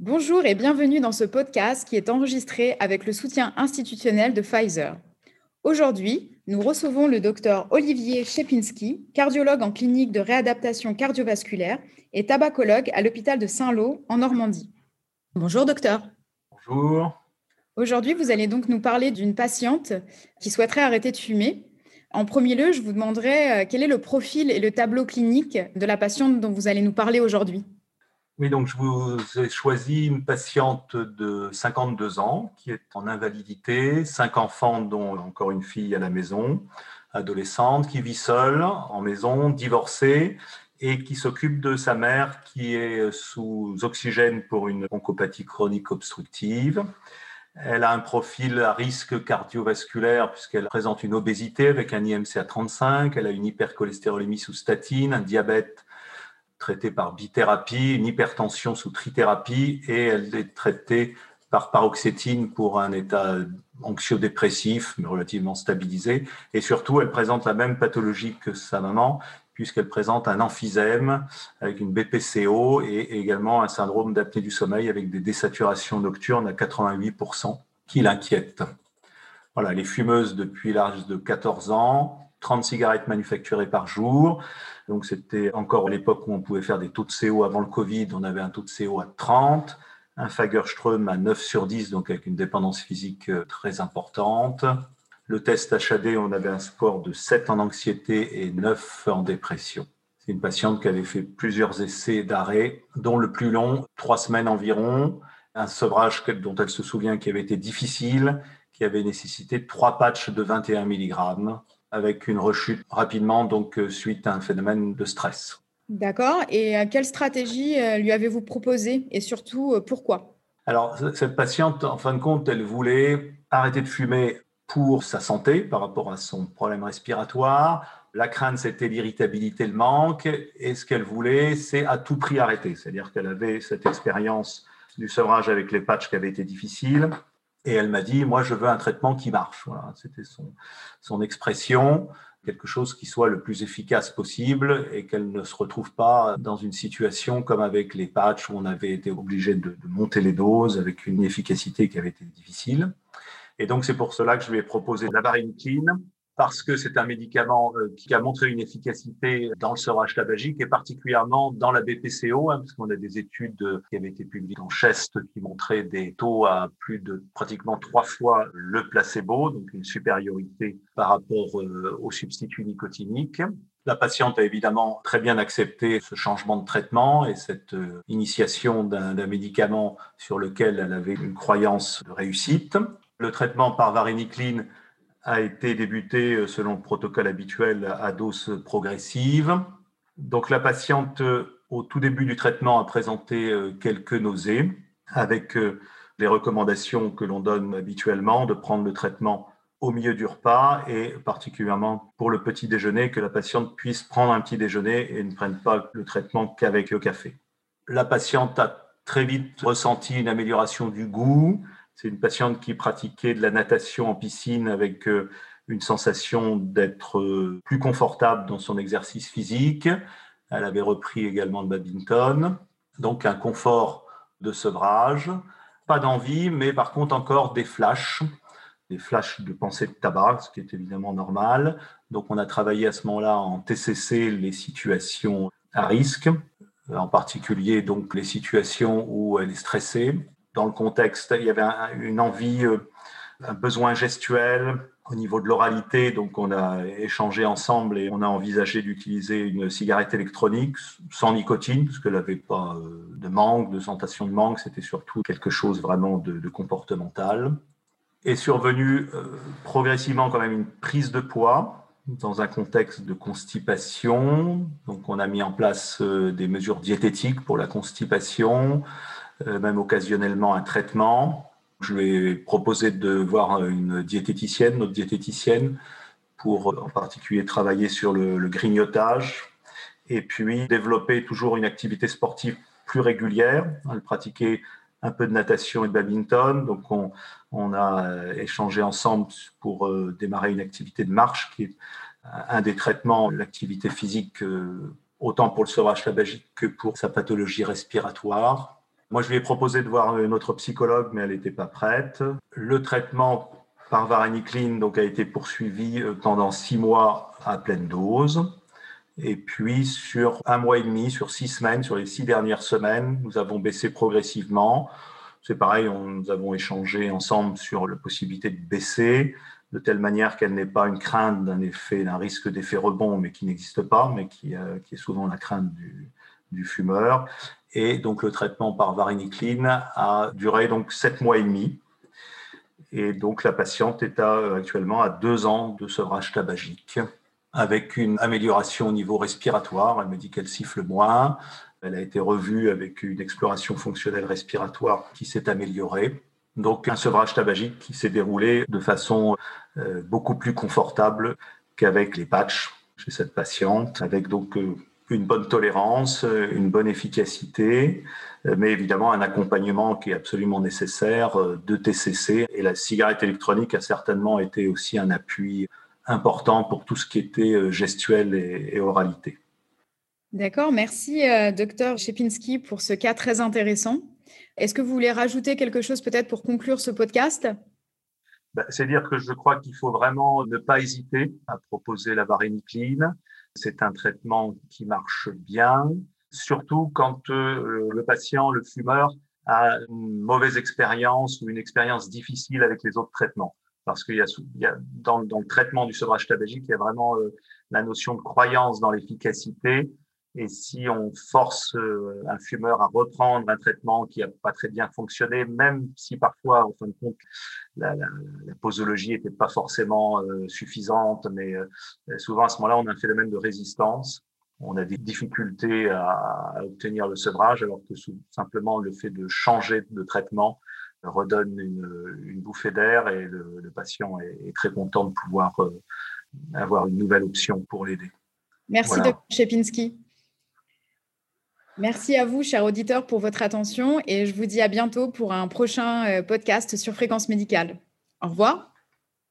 Bonjour et bienvenue dans ce podcast qui est enregistré avec le soutien institutionnel de Pfizer. Aujourd'hui, nous recevons le docteur Olivier Chepinski, cardiologue en clinique de réadaptation cardiovasculaire et tabacologue à l'hôpital de Saint-Lô en Normandie. Bonjour docteur. Bonjour. Aujourd'hui, vous allez donc nous parler d'une patiente qui souhaiterait arrêter de fumer. En premier lieu, je vous demanderai euh, quel est le profil et le tableau clinique de la patiente dont vous allez nous parler aujourd'hui. Oui, donc je vous ai choisi une patiente de 52 ans qui est en invalidité, cinq enfants dont encore une fille à la maison, adolescente, qui vit seule en maison, divorcée et qui s'occupe de sa mère qui est sous oxygène pour une oncopathie chronique obstructive. Elle a un profil à risque cardiovasculaire puisqu'elle présente une obésité avec un IMC à 35, elle a une hypercholestérolémie sous statine, un diabète traité par bithérapie, une hypertension sous trithérapie et elle est traitée par paroxétine pour un état anxio-dépressif mais relativement stabilisé. Et surtout, elle présente la même pathologie que sa maman, puisqu'elle présente un emphysème avec une BPCO et également un syndrome d'apnée du sommeil avec des désaturations nocturnes à 88% qui l'inquiètent. Voilà, elle est fumeuse depuis l'âge de 14 ans, 30 cigarettes manufacturées par jour. Donc c'était encore l'époque où on pouvait faire des taux de CO avant le Covid, on avait un taux de CO à 30, un Fagerström à 9 sur 10, donc avec une dépendance physique euh, très importante, le test HAD, on avait un score de 7 en anxiété et 9 en dépression. C'est une patiente qui avait fait plusieurs essais d'arrêt, dont le plus long, trois semaines environ, un sevrage dont elle se souvient qui avait été difficile, qui avait nécessité trois patchs de 21 mg, avec une rechute rapidement, donc euh, suite à un phénomène de stress. D'accord. Et euh, quelle stratégie euh, lui avez-vous proposé? Et surtout pourquoi? Alors, cette patiente, en fin de compte, elle voulait arrêter de fumer pour sa santé par rapport à son problème respiratoire. La crainte, c'était l'irritabilité, le manque. Et ce qu'elle voulait, c'est à tout prix arrêter. C'est-à-dire qu'elle avait cette expérience du sevrage avec les patchs qui avait été difficile. Et elle m'a dit, moi, je veux un traitement qui marche. Voilà, c'était son, son expression, quelque chose qui soit le plus efficace possible et qu'elle ne se retrouve pas dans une situation comme avec les patchs où on avait été obligé de, monter les doses avec une efficacité qui avait été difficile. Et donc, c'est pour cela que je lui ai proposé la varenicline, parce que c'est un médicament euh, qui a montré une efficacité dans le sevrage tabagique et particulièrement dans la BPCO, hein, parce a des études qui avaient été publiées en Chest qui montraient des taux à plus de pratiquement trois fois le placebo, donc une supériorité par rapport euh, au substitut nicotinique. La patiente a évidemment très bien accepté ce changement de traitement et cette euh, initiation d'un médicament sur lequel elle avait une croyance de réussite. Le traitement par varenicline a été débuté euh, selon le protocole habituel à dose progressive. Donc la patiente, euh, au tout début du traitement, a présenté euh, quelques nausées avec les recommandations que l'on donne habituellement de prendre le traitement au milieu du repas et particulièrement pour le petit déjeuner, que la patiente puisse prendre un petit déjeuner et ne prenne pas le traitement qu'avec le café. La patiente a très vite ressenti une amélioration du goût, c'est une patiente qui pratiquait de la natation en piscine avec euh, une sensation d'être euh, plus confortable dans son exercice physique. Elle avait repris également le badminton. Donc un confort de sevrage. Pas d'envie, mais par contre encore des flashs, des flashs de pensée de tabac, ce qui est évidemment normal. Donc on a travaillé à ce moment-là en TCC les situations à risque, en particulier donc les situations où elle est stressée, dans le contexte. Il y avait une envie, euh, un besoin gestuel au niveau de l'oralité. Donc, on a échangé ensemble et on a envisagé d'utiliser une cigarette électronique sans nicotine, parce qu'elle n'avait pas euh, de manque, de sensation de manque. C'était surtout quelque chose vraiment de, comportemental. Est survenue euh, progressivement quand même une prise de poids dans un contexte de constipation. Donc, on a mis en place des mesures diététiques pour la constipation. Euh, même occasionnellement un traitement. Je lui ai proposé de voir une diététicienne, notre diététicienne, pour en particulier travailler sur le, grignotage et puis développer toujours une activité sportive plus régulière. Elle pratiquait un peu de natation et de badminton. Donc, on, a échangé ensemble pour euh, démarrer une activité de marche qui est un des traitements, l'activité physique, euh, autant pour le sevrage tabagique que pour sa pathologie respiratoire. Moi, je lui ai proposé de voir une autre psychologue, mais elle n'était pas prête. Le traitement par varenicline donc, a été poursuivi euh, pendant six mois à pleine dose. Et puis, sur un mois et demi, sur six semaines, sur les six dernières semaines, nous avons baissé progressivement. C'est pareil, nous avons échangé ensemble sur la possibilité de baisser de telle manière qu'elle n'ait pas une crainte d'un risque d'effet rebond, mais qui n'existe pas, mais qui, euh, est souvent la crainte du, fumeur. Et donc le traitement par varenicline a duré donc sept mois et demi. Et donc la patiente est à, actuellement à deux ans de sevrage tabagique, avec une amélioration au niveau respiratoire. Elle me dit qu'elle siffle moins. Elle a été revue avec une exploration fonctionnelle respiratoire qui s'est améliorée. Donc un sevrage tabagique qui s'est déroulé de façon euh, beaucoup plus confortable qu'avec les patchs chez cette patiente, avec donc euh, une bonne tolérance, euh, une bonne efficacité, mais évidemment un accompagnement qui est absolument nécessaire de TCC. Et la cigarette électronique a certainement été aussi un appui important pour tout ce qui était gestuel et, oralité. D'accord, merci docteur Shepinski pour ce cas très intéressant. Est-ce que vous voulez rajouter quelque chose peut-être pour conclure ce podcast? Bah, C'est dire que je crois qu'il faut vraiment ne pas hésiter à proposer la varénicline. C'est un traitement qui marche bien, surtout quand euh, le patient, le fumeur, a une mauvaise expérience ou une expérience difficile avec les autres traitements. Parce qu'il y a, dans, le traitement du sevrage tabagique, il y a vraiment euh, la notion de croyance dans l'efficacité et si on force euh, un fumeur à reprendre un traitement qui n'a pas très bien fonctionné, même si parfois, en fin de compte, la, la, la posologie n'était pas forcément euh, suffisante, mais euh, souvent à ce moment-là, on a un phénomène de résistance. On a des difficultés à, à obtenir le sevrage, alors que simplement le fait de changer de traitement redonne une, une bouffée d'air et le, le patient est, est, très content de pouvoir avoir une nouvelle option pour l'aider. Merci, voilà. Dr. Shepinski. Merci à vous, chers auditeurs, pour votre attention et je vous dis à bientôt pour un prochain euh, podcast sur fréquence médicale. Au revoir.